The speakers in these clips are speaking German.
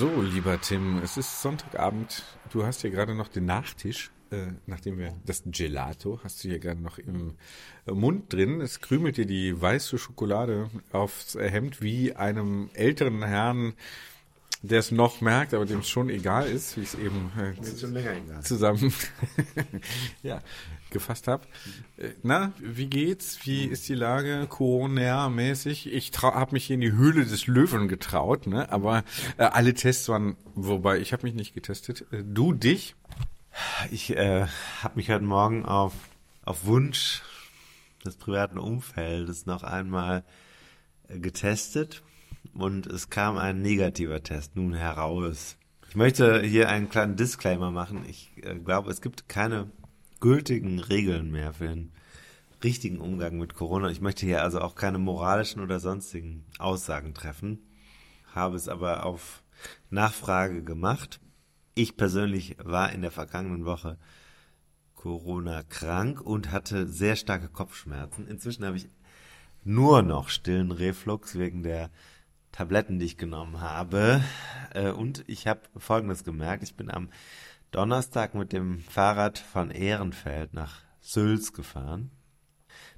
So, lieber Tim, es ist Sonntagabend. Du hast hier gerade noch den Nachtisch, äh, nachdem wir das Gelato hast du hier gerade noch im Mund drin. Es krümelt dir die weiße Schokolade aufs Hemd wie einem älteren Herrn, der es noch merkt, aber dem es schon egal ist, wie es eben äh, zusammen ja, gefasst habe. Äh, na, wie geht's? Wie ist die Lage Corona-mäßig? Ich habe mich hier in die Höhle des Löwen getraut, ne? aber äh, alle Tests waren, wobei ich habe mich nicht getestet. Äh, du dich? Ich äh, habe mich heute Morgen auf, auf Wunsch des privaten Umfeldes noch einmal äh, getestet und es kam ein negativer Test nun heraus. Ich möchte hier einen kleinen Disclaimer machen. Ich äh, glaube, es gibt keine gültigen Regeln mehr für den richtigen Umgang mit Corona. Ich möchte hier also auch keine moralischen oder sonstigen Aussagen treffen, habe es aber auf Nachfrage gemacht. Ich persönlich war in der vergangenen Woche Corona krank und hatte sehr starke Kopfschmerzen. Inzwischen habe ich nur noch stillen Reflux wegen der Tabletten, die ich genommen habe. Äh, und ich habe Folgendes gemerkt. Ich bin am Donnerstag mit dem Fahrrad von Ehrenfeld nach Sülz gefahren.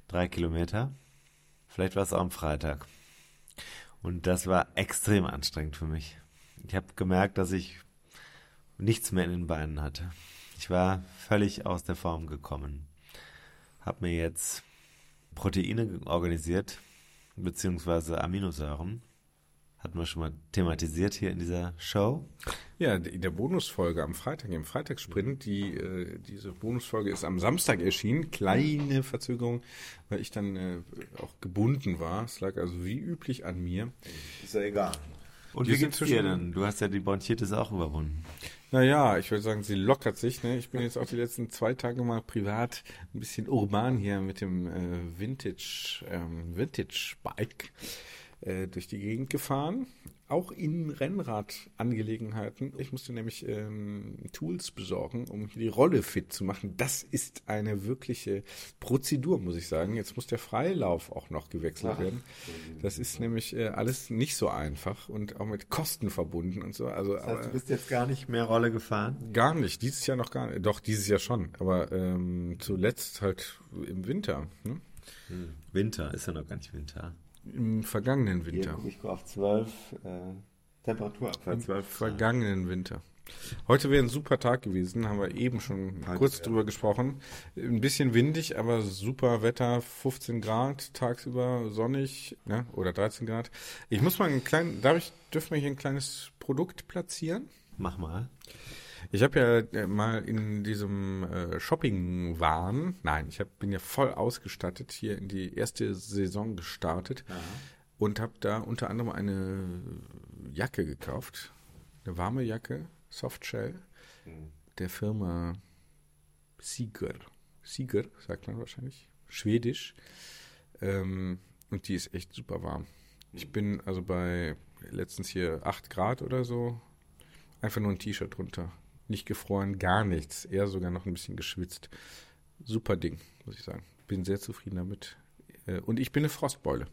Drei Kilometer. Vielleicht war es auch am Freitag. Und das war extrem anstrengend für mich. Ich habe gemerkt, dass ich nichts mehr in den Beinen hatte. Ich war völlig aus der Form gekommen. Habe mir jetzt Proteine organisiert, beziehungsweise Aminosäuren hatten wir schon mal thematisiert hier in dieser Show. Ja, in der Bonusfolge am Freitag, im Freitagssprint. Die, äh, diese Bonusfolge ist am Samstag erschienen. Kleine Verzögerung, weil ich dann äh, auch gebunden war. Es lag also wie üblich an mir. Ist ja egal. Und wie geht's dir denn? Du hast ja die Bronchitis auch überwunden. Naja, ich würde sagen, sie lockert sich. Ne? Ich bin jetzt auch die letzten zwei Tage mal privat ein bisschen urban hier mit dem äh, Vintage, ähm, Vintage Bike äh, durch die Gegend gefahren, auch in Rennradangelegenheiten. Ich musste nämlich ähm, Tools besorgen, um die Rolle fit zu machen. Das ist eine wirkliche Prozedur, muss ich sagen. Jetzt muss der Freilauf auch noch gewechselt Ach. werden. Das ist nämlich äh, alles nicht so einfach und auch mit Kosten verbunden und so. Also, das heißt, aber, du bist jetzt gar nicht mehr Rolle gefahren? Gar nicht. Dieses Jahr noch gar nicht. Doch, dieses Jahr schon. Aber ähm, zuletzt halt im Winter. Ne? Hm. Winter ist ja noch gar nicht Winter im vergangenen Winter. Hier, ich gucke auf 12 äh, Temperaturabfall. Im 12 vergangenen Winter. Heute wäre ein super Tag gewesen, haben wir eben schon Heute, kurz ja. drüber gesprochen. Ein bisschen windig, aber super Wetter, 15 Grad, tagsüber sonnig, ne, oder 13 Grad. Ich muss mal ein kleines, darf ich, dürfen wir hier ein kleines Produkt platzieren? Mach mal. Ich habe ja äh, mal in diesem äh, Shopping-Wahn, nein, ich hab, bin ja voll ausgestattet, hier in die erste Saison gestartet Aha. und habe da unter anderem eine Jacke gekauft, eine warme Jacke, Softshell, mhm. der Firma Sieger. Sieger, sagt man wahrscheinlich, schwedisch. Ähm, und die ist echt super warm. Ich bin also bei letztens hier 8 Grad oder so, einfach nur ein T-Shirt drunter nicht gefroren, gar nichts. Eher sogar noch ein bisschen geschwitzt. Super Ding, muss ich sagen. Bin sehr zufrieden damit. Äh, und ich bin eine Frostbeule.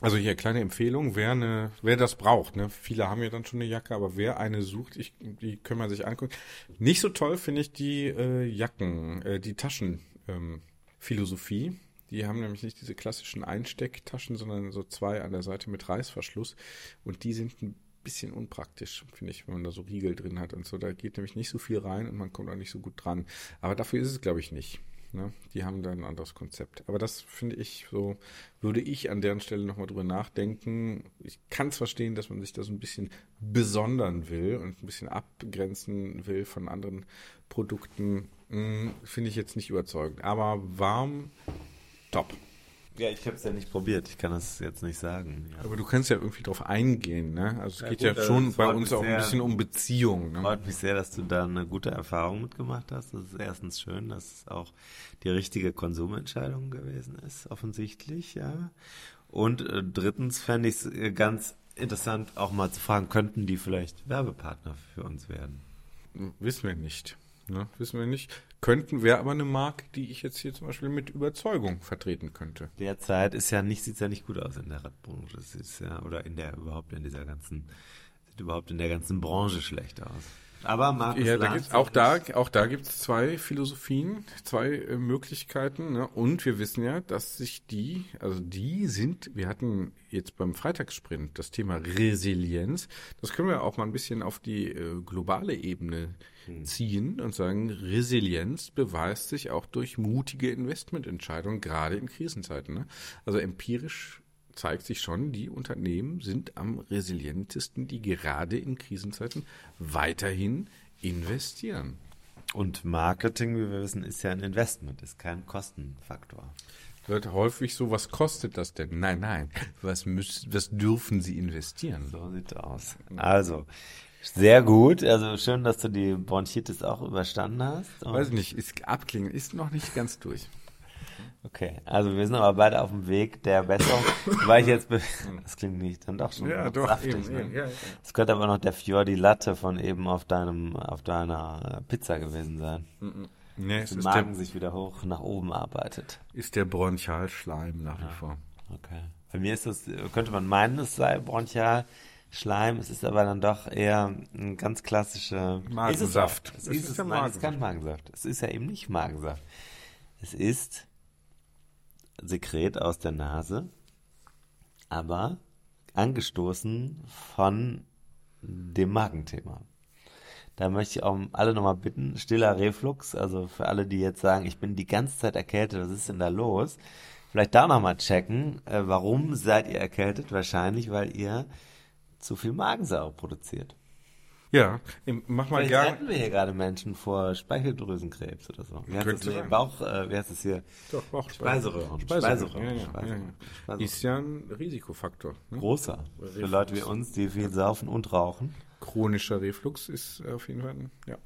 Also hier kleine Empfehlung, wer eine, wer das braucht, ne? Viele haben ja dann schon eine Jacke, aber wer eine sucht, ich, die können man sich angucken. Nicht so toll finde ich die äh, Jacken, äh, die Taschenphilosophie. Ähm, Die haben nämlich nicht diese klassischen Einstecktaschen, sondern so zwei an der Seite mit Reißverschluss. Und die sind ein bisschen unpraktisch, finde ich, wenn man da so Riegel drin hat und so. Da geht nämlich nicht so viel rein und man kommt auch nicht so gut dran. Aber dafür ist es, glaube ich, nicht. Ne? Die haben da ein anderes Konzept. Aber das finde ich so, würde ich an deren Stelle nochmal drüber nachdenken. Ich kann es verstehen, dass man sich da so ein bisschen besondern will und ein bisschen abgrenzen will von anderen Produkten. Hm, finde ich jetzt nicht überzeugend. Aber warm, top. Ja, ich habe es ja nicht probiert. Ich kann das jetzt nicht sagen. Ja. Aber du kannst ja irgendwie drauf eingehen, ne? Also es Ja, geht gut, ja schon bei uns auch ein sehr. bisschen um Beziehung. Ne? Freut mich sehr, dass du da eine gute Erfahrung mitgemacht hast. Das ist erstens schön, dass es auch die richtige Konsumentscheidung gewesen ist, offensichtlich, ja. Und äh, drittens fände ich es äh, ganz interessant, auch mal zu fragen, könnten die vielleicht Werbepartner für uns werden? Wissen wir nicht. Ne? Wissen wir nicht. Könnten, wäre aber eine Marke, die ich jetzt hier zum Beispiel mit Überzeugung vertreten könnte. Derzeit ist ja nicht, sieht's ja nicht gut aus in der Radbranche. Es ist ja, oder in der, überhaupt in dieser ganzen, sieht überhaupt in der ganzen Branche schlecht aus. Aber Markus Ja, da Lanz gibt's, auch da, es- auch da gibt's zwei Philosophien, zwei äh, Möglichkeiten. Ne? Und wir wissen ja, dass sich die, also die sind, wir hatten jetzt beim Freitagssprint das Thema Resilienz. Das können wir auch mal ein bisschen auf die äh, globale Ebene ziehen und sagen, Resilienz beweist sich auch durch mutige Investmententscheidungen, gerade in Krisenzeiten. Ne? Also empirisch zeigt sich schon, die Unternehmen sind am resilientesten, die gerade in Krisenzeiten weiterhin investieren. Und Marketing, wie wir wissen, ist ja ein Investment, ist kein Kostenfaktor. Wird häufig so, was kostet das denn? Nein, nein, was, müssen, was dürfen sie investieren? So sieht's aus. Also, sehr gut. Also schön, dass du die Bronchitis auch überstanden hast. Und- Weiß ich nicht, ist abklingen, ist noch nicht ganz durch. Okay, also wir sind aber beide auf dem Weg der Besserung. Weil ich jetzt, das klingt nicht dann doch schon saftig, ne? ja, ja. Es könnte aber noch der Fior Latte von eben auf deinem, auf deiner Pizza gewesen sein. Nee, es Der ist Magen der, sich wieder hoch nach oben arbeitet. ist der Bronchialschleim nach wie vor. Okay. Bei mir ist das, könnte man meinen, es sei bronchial. Schleim, es ist aber dann doch eher ein ganz klassischer Magensaft. Es ist, Es es ist ist, der nein, es ist kein Magensaft. Es ist ja eben nicht Magensaft. Es ist Sekret aus der Nase, aber angestoßen von dem Magenthema. Da möchte ich auch alle nochmal bitten, stiller Reflux, also für alle, die jetzt sagen, ich bin die ganze Zeit erkältet, was ist denn da los? Vielleicht da nochmal checken, äh, warum seid ihr erkältet? Wahrscheinlich, weil ihr zu viel Magensäure produziert. Ja, mach mal gerne. retten wir hier gerade Menschen vor Speicheldrüsenkrebs oder so. Wie heißt das? Nee. Bauch, äh, wie heißt das hier? Doch, Bauch, Speiseröhren. Speiseröhren. Ja, ja, Speiseröhren. ja. Ist ja ein Risikofaktor. Ne? Großer. Für Leute wie uns, die viel saufen und rauchen. Chronischer Reflux ist auf jeden Fall, ein- ja.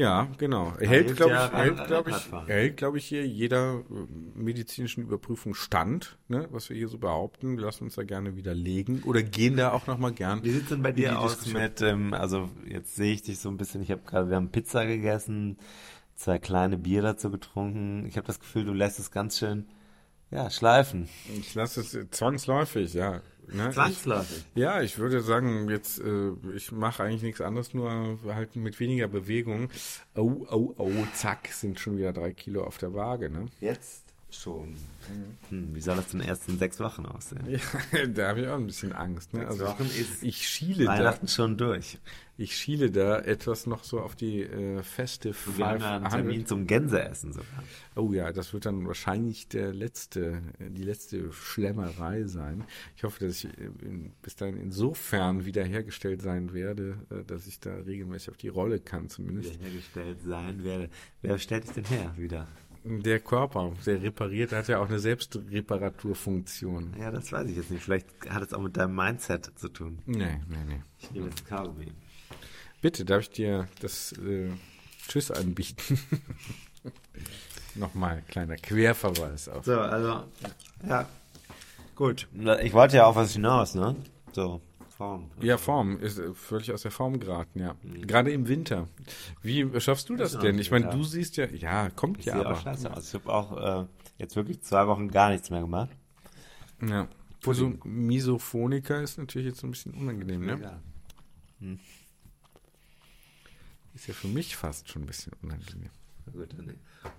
Ja. Genau. Erhält, hilft glaube ich, erhält, Rad- glaube ich, erhält, glaube ich, hier jeder äh, medizinischen Überprüfung stand, ne, was wir hier so behaupten. Wir lassen uns da gerne widerlegen oder gehen da auch nochmal gern. Wie sieht's denn bei dir aus Diskussion. mit, ähm, also jetzt sehe ich dich so ein bisschen, ich habe gerade, wir haben Pizza gegessen, zwei kleine Bier dazu getrunken. Ich habe das Gefühl, du lässt es ganz schön, ja, schleifen. Ich lasse es äh, zwangsläufig, ja. Ne? Zwangsläufig. Ich, ja, ich würde sagen, jetzt, äh, ich mache eigentlich nichts anderes, nur halt mit weniger Bewegung. Oh, oh, oh, zack, sind schon wieder drei Kilo auf der Waage, ne? Jetzt schon. Hm, wie soll das denn erst in sechs Wochen aussehen? Ja, da habe ich auch ein bisschen Angst. Ne? Sechs Also Wochen ist ich schiele da, Weihnachten schon durch. ich schiele da etwas noch so auf die äh, feste Wir haben einen Termin zum Gänseessen sogar. Oh ja, das wird dann wahrscheinlich der letzte, die letzte Schlemmerei sein. Ich hoffe, dass ich äh, in, bis dahin insofern wiederhergestellt sein werde, äh, dass ich da regelmäßig auf die Rolle kann zumindest. hergestellt sein werde. Wer stellt dich denn her wieder? Der Körper, der repariert, hat ja auch eine Selbstreparaturfunktion. Ja, das weiß ich jetzt nicht. Vielleicht hat es auch mit deinem Mindset zu tun. Nee, nee, nee. Ich nehme jetzt Kaugummi. Bitte, darf ich dir das äh, Tschüss anbieten? Nochmal, kleiner Querverweis auf. So, also, ja. Gut. Ich wollte ja auf was hinaus, ne? So, Form. Ja, Form ist äh, völlig aus der Form geraten, ja. Gerade im Winter. Wie schaffst du das Ja, denn? Ich meine, du siehst ja, ja, kommt Ich ja sehe auch aber. scheiße aus. Ich habe auch äh, jetzt wirklich zwei Wochen gar nichts mehr gemacht. Ja. Für so Misophoniker ist natürlich jetzt ein bisschen unangenehm, ne? Ja. Ist ja für mich fast schon ein bisschen unangenehm. Gut,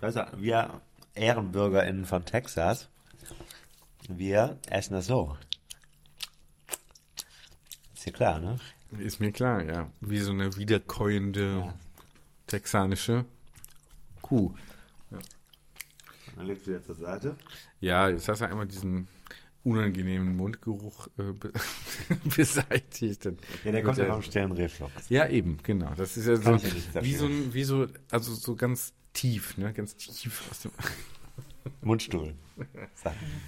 also, wir EhrenbürgerInnen von Texas. Wir essen das so. Ist dir klar, ne? Ist mir klar, ja. Wie so eine wiederkäuende Ja. texanische Kuh. Dann legst du jetzt zur Seite. Ja, jetzt hast du einmal diesen unangenehmen Mundgeruch äh, be beseitigt. Ja, der kommt ja vom Sternreflux. Ja, eben, genau. Das ist ja so, ja wie so ein, wie so, also so ganz tief, ne, ganz tief aus dem, Mundstuhl.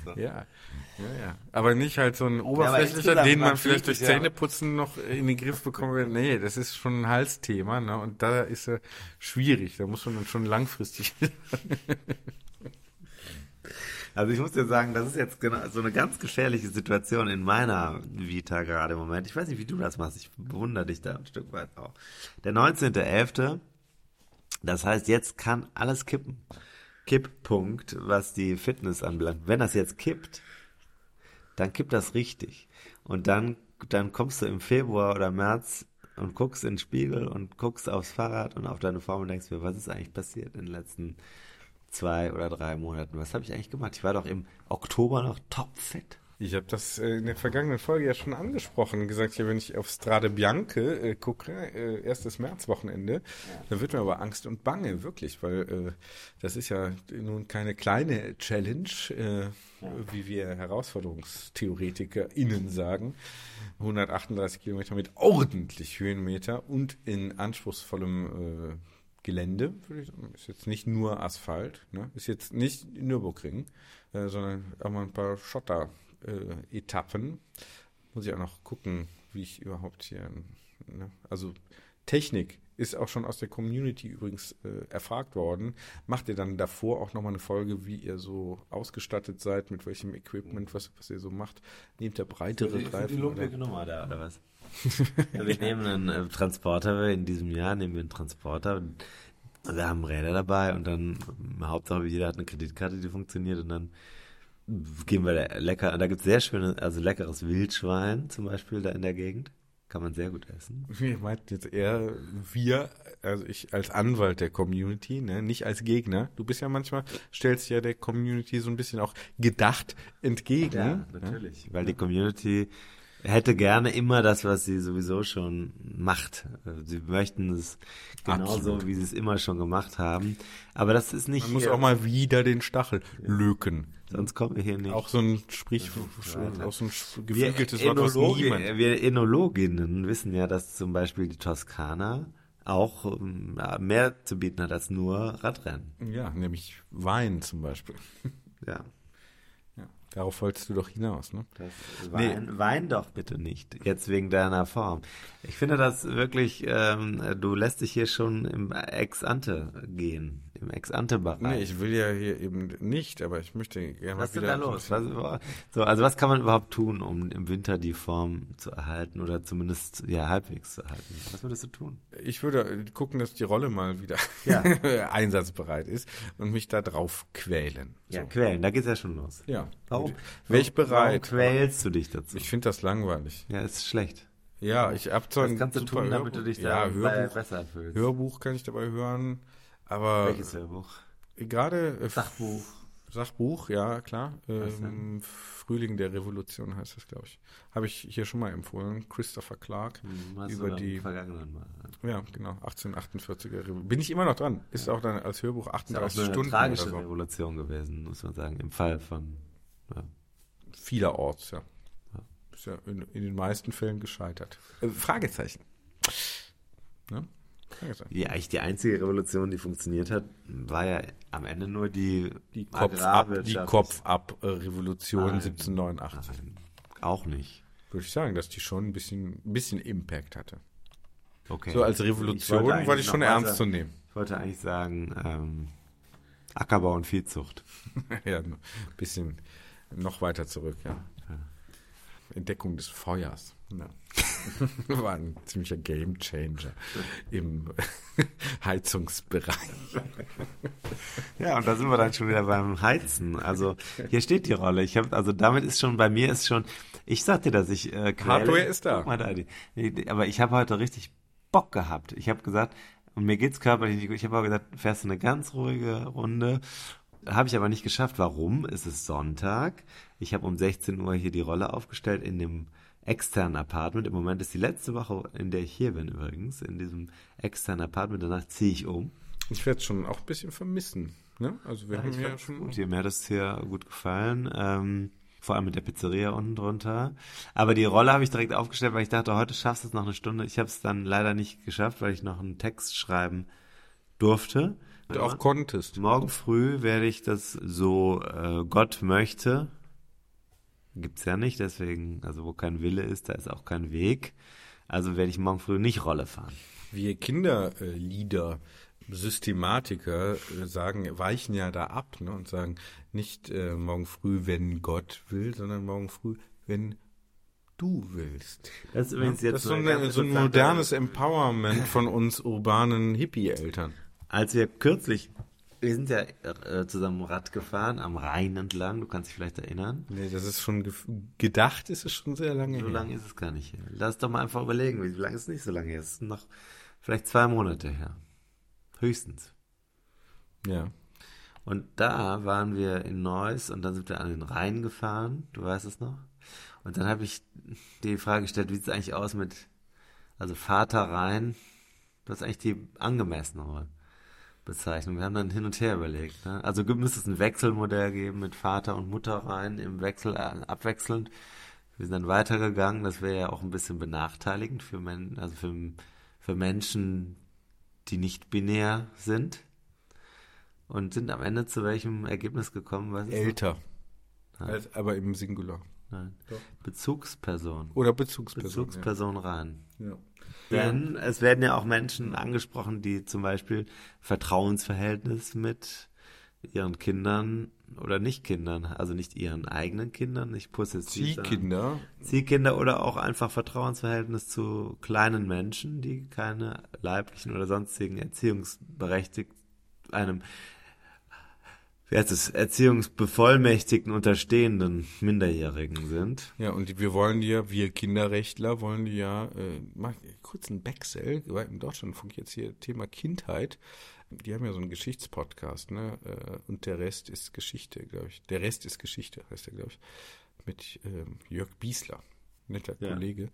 So. ja, ja, ja. Aber nicht halt so ein oberflächlicher, insgesamt, den man vielleicht durch ja- Zähneputzen noch in den Griff bekommen will. Nee, das ist schon ein Halsthema, ne, und da ist er schwierig. Da muss man dann schon langfristig. Also ich muss dir sagen, das ist jetzt genau so eine ganz gefährliche Situation in meiner Vita gerade im Moment. Ich weiß nicht, wie du das machst. Ich bewundere dich da ein Stück weit auch. Der 19.11., das heißt, jetzt kann alles kippen. Kipppunkt, was die Fitness anbelangt. Wenn das jetzt kippt, dann kippt das richtig. Und dann, dann kommst du im Februar oder März und guckst in den Spiegel und guckst aufs Fahrrad und auf deine Form und denkst mir, was ist eigentlich passiert in den letzten zwei oder drei Monaten? Was habe ich eigentlich gemacht? Ich war doch im Oktober noch topfit. Ich habe das äh, in der vergangenen Folge ja schon angesprochen, gesagt, ja, wenn ich auf Strade Bianche äh, gucke, äh, erstes Märzwochenende, dann wird mir aber Angst und Bange, wirklich, weil äh, das ist ja nun keine kleine Challenge, äh, wie wir HerausforderungstheoretikerInnen sagen. 138 Kilometer mit ordentlich Höhenmeter und in anspruchsvollem äh, Gelände, würde ich sagen. Ist jetzt nicht nur Asphalt, ne? ist jetzt nicht Nürburgring, sondern auch mal ein paar Schotter-Etappen. Muss ich auch noch gucken, wie ich überhaupt hier, ne? also Technik ist auch schon aus der Community übrigens äh, erfragt worden. Macht ihr dann davor auch nochmal eine Folge, wie ihr so ausgestattet seid, mit welchem Equipment, was, was ihr so macht? Nehmt ihr breitere Reifen? oder? Nummer da, oder was? ja, wir nehmen einen äh, Transporter, in diesem Jahr nehmen wir einen Transporter. Wir haben Räder dabei und dann, Hauptsache, jeder hat eine Kreditkarte, die funktioniert und dann gehen wir da lecker, da gibt es sehr schöne, also leckeres Wildschwein zum Beispiel da in der Gegend. Kann man sehr gut essen. Wir meinten jetzt eher wir, also ich als Anwalt der Community, ne, nicht als Gegner. Du bist ja manchmal, stellst ja der Community so ein bisschen auch gedacht entgegen. ne? Weil die Community hätte gerne immer das, was sie sowieso schon macht. Sie möchten es genauso, wie sie es immer schon gemacht haben. Aber das ist nicht Man muss auch mal wieder den Stachel löken. Sonst kommen wir hier nicht. Auch so ein Sprich, auch so ein wir, geflügeltes Wort, was Enologi niemand. wir Enologinnen wissen ja, dass zum Beispiel die Toskana auch ähm, mehr zu bieten hat als nur Radrennen. Ja, nämlich Wein zum Beispiel. Ja. Darauf wolltest du doch hinaus, ne? Das Wein, Wein doch bitte nicht, jetzt wegen deiner Form. Ich finde das wirklich, ähm, du lässt dich hier schon im Ex-Ante gehen, im Ex-Ante-Bereich. Nee, ich will ja hier eben nicht, aber ich möchte gerne mal was ist denn wieder. da los? Was, so, also was kann man überhaupt tun, um im Winter die Form zu erhalten oder zumindest ja halbwegs zu erhalten? Was würdest du tun? Ich würde gucken, dass die Rolle mal wieder Ja. einsatzbereit ist und mich da drauf quälen. So. Ja, quälen, da geht's ja schon los. Ja. Warum? Wäre ich bereit. Warum quälst du dich dazu? Ich finde das langweilig. ja, ist schlecht. Ja, ich habe zwar Was ein kannst du tun, damit du dich ja, da Hörbuch, besser fühlst? Hörbuch kann ich dabei hören, aber Welches Hörbuch? gerade äh, Sachbuch. Sachbuch, ja klar. Ähm, Frühling der Revolution heißt das, glaube ich. Habe ich hier schon mal empfohlen. Christopher Clark Hm, über die, Vergangenen mal. ja genau, 1848er Revolution. Bin ich immer noch dran. Ist auch dann als Hörbuch Ist ja auch 38 eine Stunden tragische oder so. Revolution gewesen, muss man sagen, im Fall von. Ja. Vielerorts, ja. Ist ja in, in den meisten Fällen gescheitert. Äh, Fragezeichen. Ne? Ja, eigentlich die einzige Revolution, die funktioniert hat, war ja am Ende nur die, Die die Kopf-Ab-Revolution Nein. 1789. Nein, auch nicht. Würde ich sagen, dass die schon ein bisschen, ein bisschen Impact hatte. Okay. So als Ich Revolution wollte die eigentlich schon ernst weiter- zu nehmen. Ich wollte eigentlich sagen, ähm, Ackerbau und Viehzucht. ja, ein bisschen noch weiter zurück, ja. Entdeckung des Feuers. Ja. War ein ziemlicher Gamechanger im Heizungsbereich. Ja, und da sind wir dann schon wieder beim Heizen. Also hier steht die Rolle. Ich habe, also damit ist schon bei mir ist schon. Ich sagte, dass ich äh. Hardware ist da. Aber ich habe heute richtig Bock gehabt. Ich habe gesagt, und mir geht's körperlich nicht gut. Ich habe auch gesagt, fährst du eine ganz ruhige Runde Habe ich aber nicht geschafft. Warum? Es ist Sonntag. Ich habe um 16 Uhr hier die Rolle aufgestellt in dem externen Apartment. Im Moment ist die letzte Woche, in der ich hier bin übrigens, in diesem externen Apartment. Danach ziehe ich um. Ich werde es schon auch ein bisschen vermissen. Ne? Also wir Ja, haben ja schon. gut. Mir hat das hier gut gefallen. Ähm, vor allem mit der Pizzeria unten drunter. Aber die Rolle habe ich direkt aufgestellt, weil ich dachte, heute schaffst du es noch eine Stunde. Ich habe es dann leider nicht geschafft, weil ich noch einen Text schreiben durfte. Du auch konntest. Morgen früh werde ich das so äh, Gott möchte. Gibt's ja nicht, deswegen, also wo kein Wille ist, da ist auch kein Weg. Also werde ich morgen früh nicht Rolle fahren. Wir Kinderlieder, Systematiker äh, sagen, weichen ja da ab ne, und sagen nicht äh, morgen früh, wenn Gott will, sondern morgen früh, wenn du willst. Das ist übrigens das jetzt ist so, eine so ein modernes Empowerment von uns urbanen Hippie-Eltern. Als wir kürzlich, wir sind ja äh, zusammen Rad gefahren am Rhein entlang, du kannst dich vielleicht erinnern. Nee, das ist schon gef- gedacht, ist es schon sehr lange So her. lange ist es gar nicht her. Lass doch mal einfach überlegen, wie lange ist es nicht so lange her? Es ist noch vielleicht zwei Monate her. Höchstens. Ja. Und da waren wir in Neuss und dann sind wir an den Rhein gefahren, du weißt es noch. Und dann habe ich die Frage gestellt, wie sieht es eigentlich aus mit, also Vater Rhein, das ist eigentlich die angemessenere Bezeichnung. Wir haben dann hin und her überlegt. Ne? Also müsste es ein Wechselmodell geben mit Vater und Mutter Rhein im Wechsel, äh, abwechselnd. Wir sind dann weitergegangen, das wäre ja auch ein bisschen benachteiligend für, Men also für, für Menschen, die nicht binär sind. Und sind am Ende zu welchem Ergebnis gekommen? Älter. Aber im Singular. Nein. Doch. Bezugsperson. Oder Bezugsperson. Bezugsperson rein. Ja. Ja. Denn es werden ja auch Menschen angesprochen, die zum Beispiel Vertrauensverhältnis mit ihren Kindern oder nicht Kindern, also nicht ihren eigenen Kindern, nicht possessiv. Ziehkinder. Ziehkinder oder auch einfach Vertrauensverhältnis zu kleinen Menschen, die keine leiblichen oder sonstigen erziehungsberechtigt einem wie heißt es, erziehungsbevollmächtigten Unterstehenden Minderjährigen sind. Ja, und wir wollen die ja, wir Kinderrechtler wollen die ja, äh, mal kurz einen Backsell, weil im Deutschlandfunk jetzt hier Thema Kindheit, die haben ja so einen Geschichtspodcast, ne, äh, und der Rest ist Geschichte, glaube ich. Der Rest ist Geschichte, heißt der, glaube ich, mit ähm, Jörg Biesler, netter Ja. Kollege.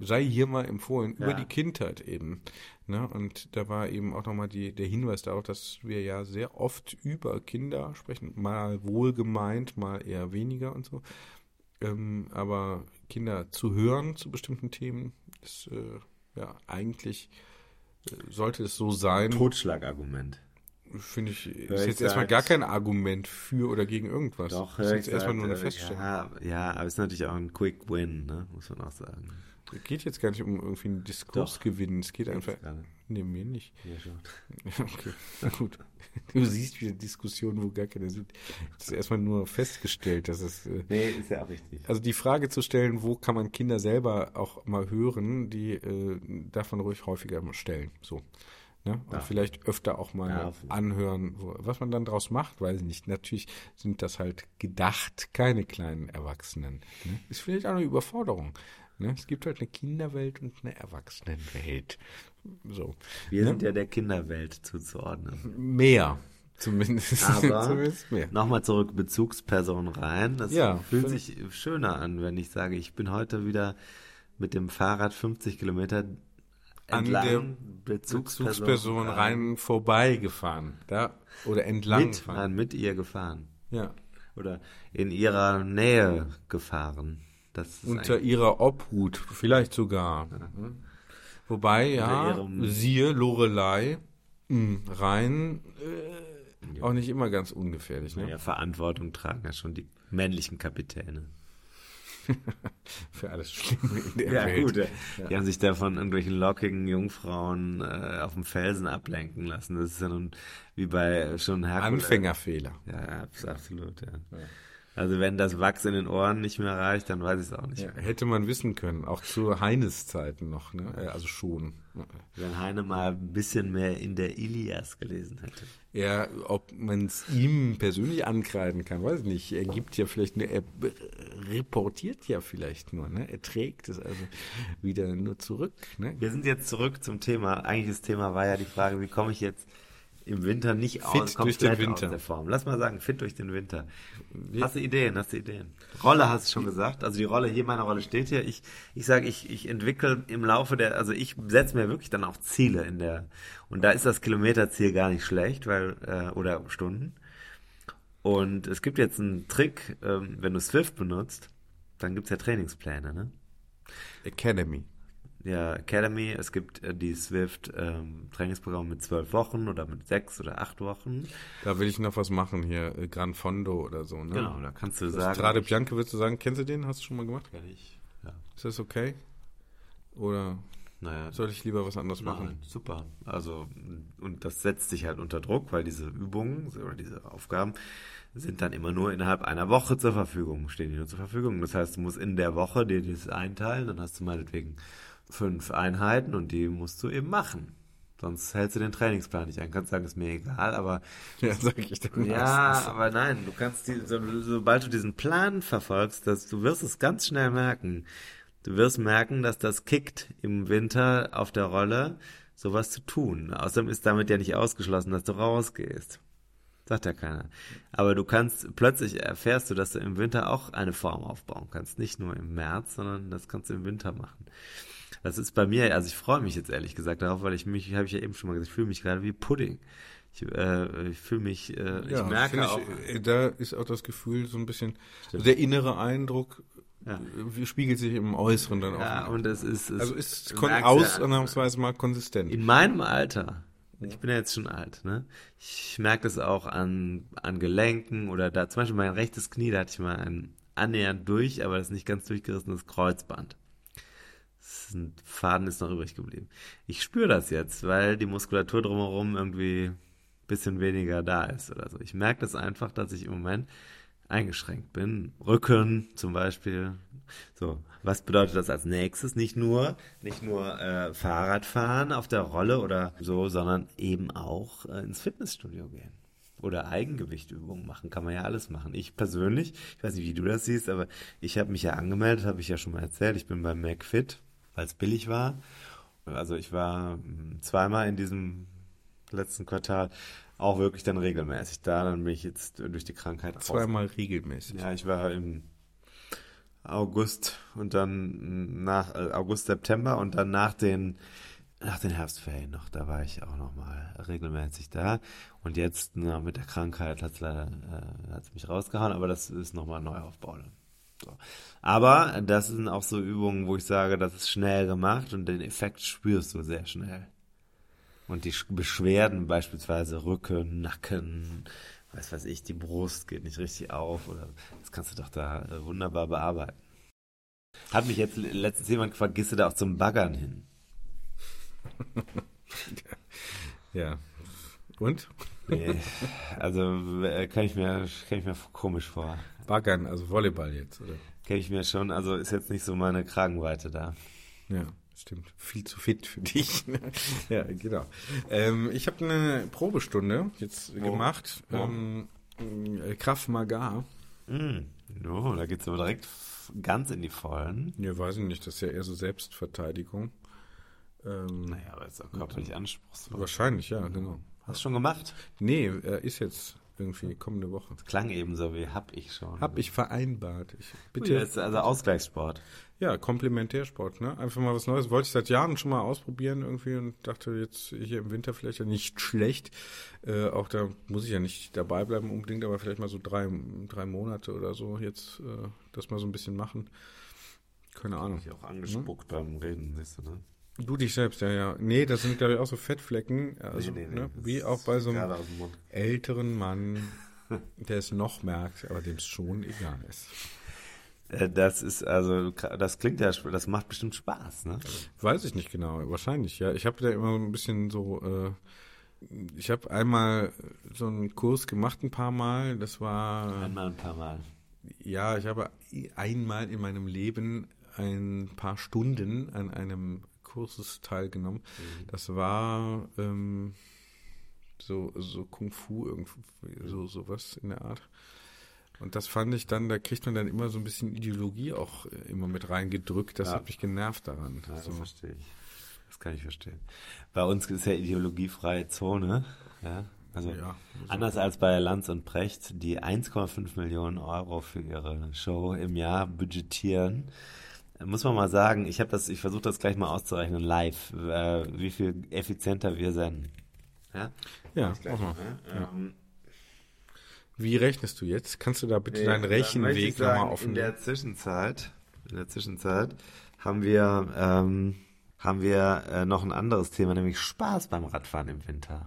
Sei hier mal empfohlen, über Ja. die Kindheit eben. Ne? Und da war eben auch nochmal die, der Hinweis darauf, dass wir ja sehr oft über Kinder sprechen, mal wohlgemeint, mal eher weniger und so. Ähm, aber Kinder zu hören zu bestimmten Themen ist äh, ja eigentlich äh, sollte es so sein, Totschlagargument. finde ich, ist ich jetzt erstmal gar kein Argument für oder gegen irgendwas. Doch, ist jetzt erstmal sagt, nur eine äh, Feststellung. Ja, ja, aber es ist natürlich auch ein Quick Win, ne? muss man auch sagen. Es geht jetzt gar nicht um irgendwie einen Diskursgewinn, es geht einfach, nee, mir nicht. Ja, schon. Okay, gut. Du siehst wieder Diskussionen, wo gar keine sind. Das ist erstmal nur festgestellt, dass es. Äh, Nee, ist ja auch richtig. also die Frage zu stellen, wo kann man Kinder selber auch mal hören, die äh, darf man ruhig häufiger stellen. So. Ne? Und Ja. vielleicht öfter auch mal Ja, anhören. Was man dann draus macht, weiß ich nicht. Natürlich sind das halt gedacht keine kleinen Erwachsenen. Ne? Ist vielleicht auch eine Überforderung. Ne? Es gibt halt eine Kinderwelt und eine Erwachsenenwelt. So. Wir ne? sind ja der Kinderwelt zuzuordnen. Mehr. Zumindest, Aber zumindest mehr. nochmal zurück Bezugsperson rein. Das Ja, fühlt sich schöner an, wenn ich sage, ich bin heute wieder mit dem Fahrrad 50 Kilometer An entlang der Bezugsperson, Bezugsperson rein vorbeigefahren. Da, oder entlang mit, mit ihr gefahren. Ja. Oder in ihrer Nähe gefahren. Unter ihrer Obhut, vielleicht sogar. Mhm. Wobei, ja, siehe Lorelei, mh, rein, äh, auch nicht immer ganz ungefährlich. Ne? ja, Verantwortung tragen ja schon die männlichen Kapitäne. Für alles Schlimme in der Welt. ja. Die haben sich da von irgendwelchen lockigen Jungfrauen äh, auf dem Felsen ablenken lassen. Das ist ja nun wie bei schon Herkules. Anfängerfehler. Ja, abs- absolut, ja. Also wenn das Wachs in den Ohren nicht mehr reicht, dann weiß ich es auch nicht Ja, mehr. hätte man wissen können, auch zu Heines Zeiten noch, ne? Äh, also schon. Wenn Heine mal ein bisschen mehr in der Ilias gelesen hätte. Ja, ob man es ihm persönlich ankreiden kann, weiß ich nicht. Er gibt ja vielleicht, eine, er reportiert ja vielleicht nur, ne? Er trägt es also wieder nur zurück, ne? Wir sind jetzt zurück zum Thema. Eigentlich das Thema war ja die Frage, wie komme ich jetzt im Winter nicht Fit aus, durch den Winter. aus der Form. Lass mal sagen, fit durch den Winter. Hast du Ideen, hast du Ideen? Rolle hast du schon gesagt. Also die Rolle, hier meine Rolle steht hier. Ich, ich sage, ich, ich entwickle im Laufe der, also ich setze mir wirklich dann auch Ziele in der, und da ist das Kilometerziel gar nicht schlecht, weil, äh, oder Stunden. Und es gibt jetzt einen Trick, ähm, wenn du Swift benutzt, dann gibt's ja Trainingspläne, ne? Academy. Ja, Academy, es gibt äh, die Swift ähm, Trainingsprogramm mit zwölf Wochen oder mit sechs oder acht Wochen. Da will ich noch was machen hier, äh, Gran Fondo oder so, ne? Genau, da kannst du Das sagen. Strade Bianca, würdest du sagen, kennst du den? Hast du schon mal gemacht? Kenn ich. Ja. Ist das okay? Oder Naja, soll ich lieber was anderes machen? Nein, super. Also, und das setzt dich halt unter Druck, weil diese Übungen oder diese Aufgaben sind dann immer nur innerhalb einer Woche zur Verfügung, stehen die nur zur Verfügung. Das heißt, du musst in der Woche dir das einteilen, dann hast du meinetwegen fünf Einheiten und die musst du eben machen. Sonst hältst du den Trainingsplan nicht ein. Kannst sagen, ist mir egal, aber Ja, sag ich dann ja, meistens. aber nein, du kannst die, so, sobald du diesen Plan verfolgst, dass du wirst es ganz schnell merken. Du wirst merken, dass das kickt im Winter auf der Rolle, sowas zu tun. Außerdem ist damit ja nicht ausgeschlossen, dass du rausgehst. Sagt ja keiner. Aber du kannst, plötzlich erfährst du, dass du im Winter auch eine Form aufbauen kannst. Nicht nur im März, sondern das kannst du im Winter machen. Das ist bei mir, also ich freue mich jetzt ehrlich gesagt darauf, weil ich mich, habe ich ja eben schon mal gesagt, ich fühle mich gerade wie Pudding. Ich, äh, ich fühle mich, äh, Ja, ich merke find auch, Ich, äh, da ist auch das Gefühl so ein bisschen, der innere Eindruck Ja. äh, spiegelt sich im Äußeren dann ja, auch. und es ist, es also ist ausnahmsweise mal konsistent. in meinem Alter, ich bin ja jetzt schon alt, ne? Ich merke das auch an, an Gelenken oder da, zum Beispiel mein rechtes Knie, da hatte ich mal ein annähernd durch, aber das ist nicht ganz durchgerissenes Kreuzband. Ein Faden ist noch übrig geblieben. Ich spüre das jetzt, weil die Muskulatur drumherum irgendwie ein bisschen weniger da ist oder so. Ich merke das einfach, dass ich im Moment eingeschränkt bin. Rücken zum Beispiel. So, was bedeutet das als nächstes? Nicht nur, nicht nur äh, Fahrradfahren auf der Rolle oder so, sondern eben auch äh, ins Fitnessstudio gehen. Oder Eigengewichtübungen machen, kann man ja alles machen. Ich persönlich, ich weiß nicht, wie du das siehst, aber ich habe mich ja angemeldet, habe ich ja schon mal erzählt. Ich bin beim McFit, weil es billig war. Also ich war mh, zweimal in diesem letzten Quartal auch wirklich dann regelmäßig da. Dann bin ich jetzt durch die Krankheit raus. Zweimal regelmäßig. Ja, ich war im August und dann nach äh, August, September und dann nach den nach den Herbstferien noch, da war ich auch noch mal regelmäßig da und jetzt na, mit der Krankheit hat's leider äh, hat's mich rausgehauen, aber das ist noch mal ein Neuaufbau. dann. So. Aber das sind auch so Übungen, wo ich sage, das ist schnell gemacht und den Effekt spürst du sehr schnell. Und die Sch- Beschwerden, beispielsweise Rücken, Nacken, weiß weiß ich, die Brust geht nicht richtig auf oder das kannst du doch da äh, wunderbar bearbeiten. Hat mich jetzt letztens jemand gefragt, gehst du da auch zum Baggern hin? Ja. Und? Nee, also äh, kann ich mir kann ich mir komisch vor. Baggern, also Volleyball jetzt, oder? Kenne ich mir schon, also ist jetzt nicht so meine Kragenweite da. Ja, stimmt. Viel zu fit für dich. ja, genau. Ähm, ich habe eine Probestunde jetzt gemacht. Wo? Ähm, äh, Krav Maga. Mm, no, da geht's aber direkt ganz in die Vollen. Ja, weiß ich nicht, das ist ja eher so Selbstverteidigung. Ähm, Naja, aber ist auch körperlich anspruchsvoll. Wahrscheinlich, ja, genau. Hast du schon gemacht? Nee, er ist jetzt irgendwie kommende Woche. Klang eben so wie hab ich schon. Hab ich vereinbart. Ich, Bitte. bitte. Ist also Ausgleichssport. Ja, Komplementärsport, ne? Einfach mal was Neues. Wollte ich seit Jahren schon mal ausprobieren irgendwie und dachte jetzt hier im Winter vielleicht ja nicht schlecht. Äh, auch da muss ich ja nicht dabei bleiben unbedingt, aber vielleicht mal so drei, drei Monate oder so jetzt äh, das mal so ein bisschen machen. Keine Ahnung. Ich auch angespuckt beim Reden, siehst du, ne? Du dich selbst, ja, ja. Nee, das sind glaube ich auch so Fettflecken, also, Nee, nee, nee, ne? wie auch bei so einem älteren Mann, der es noch merkt, aber dem es schon egal ist. Äh, Das ist also, das klingt ja, das macht bestimmt Spaß, ne? Weiß ich nicht genau, wahrscheinlich, ja. Ich habe da immer ein bisschen so, äh, ich habe einmal so einen Kurs gemacht ein paar Mal. Das war, Einmal ein paar Mal. ja, ich habe einmal in meinem Leben ein paar Stunden an einem Kurses teilgenommen. Das war ähm, so, so Kung Fu, irgendwie, so sowas in der Art. Und das fand ich dann, da kriegt man dann immer so ein bisschen Ideologie auch äh, immer mit reingedrückt. Das Ja. hat mich genervt daran. Ja, das so. verstehe ich. Das kann ich verstehen. Bei uns ist ja ideologiefreie Zone, ja. Also Ja, anders als bei Lanz und Precht, die 1,5 Millionen Euro für ihre Show im Jahr budgetieren. Muss man mal sagen, ich habe das, ich versuche das gleich mal auszurechnen live, äh, wie viel effizienter wir senden. Ja? Ja, mach mal. ähm, Wie rechnest du jetzt? Kannst du da bitte Nee, deinen Rechenweg nochmal offen In der Zwischenzeit, in der Zwischenzeit haben wir, ähm, haben wir äh, noch ein anderes Thema, nämlich Spaß beim Radfahren im Winter.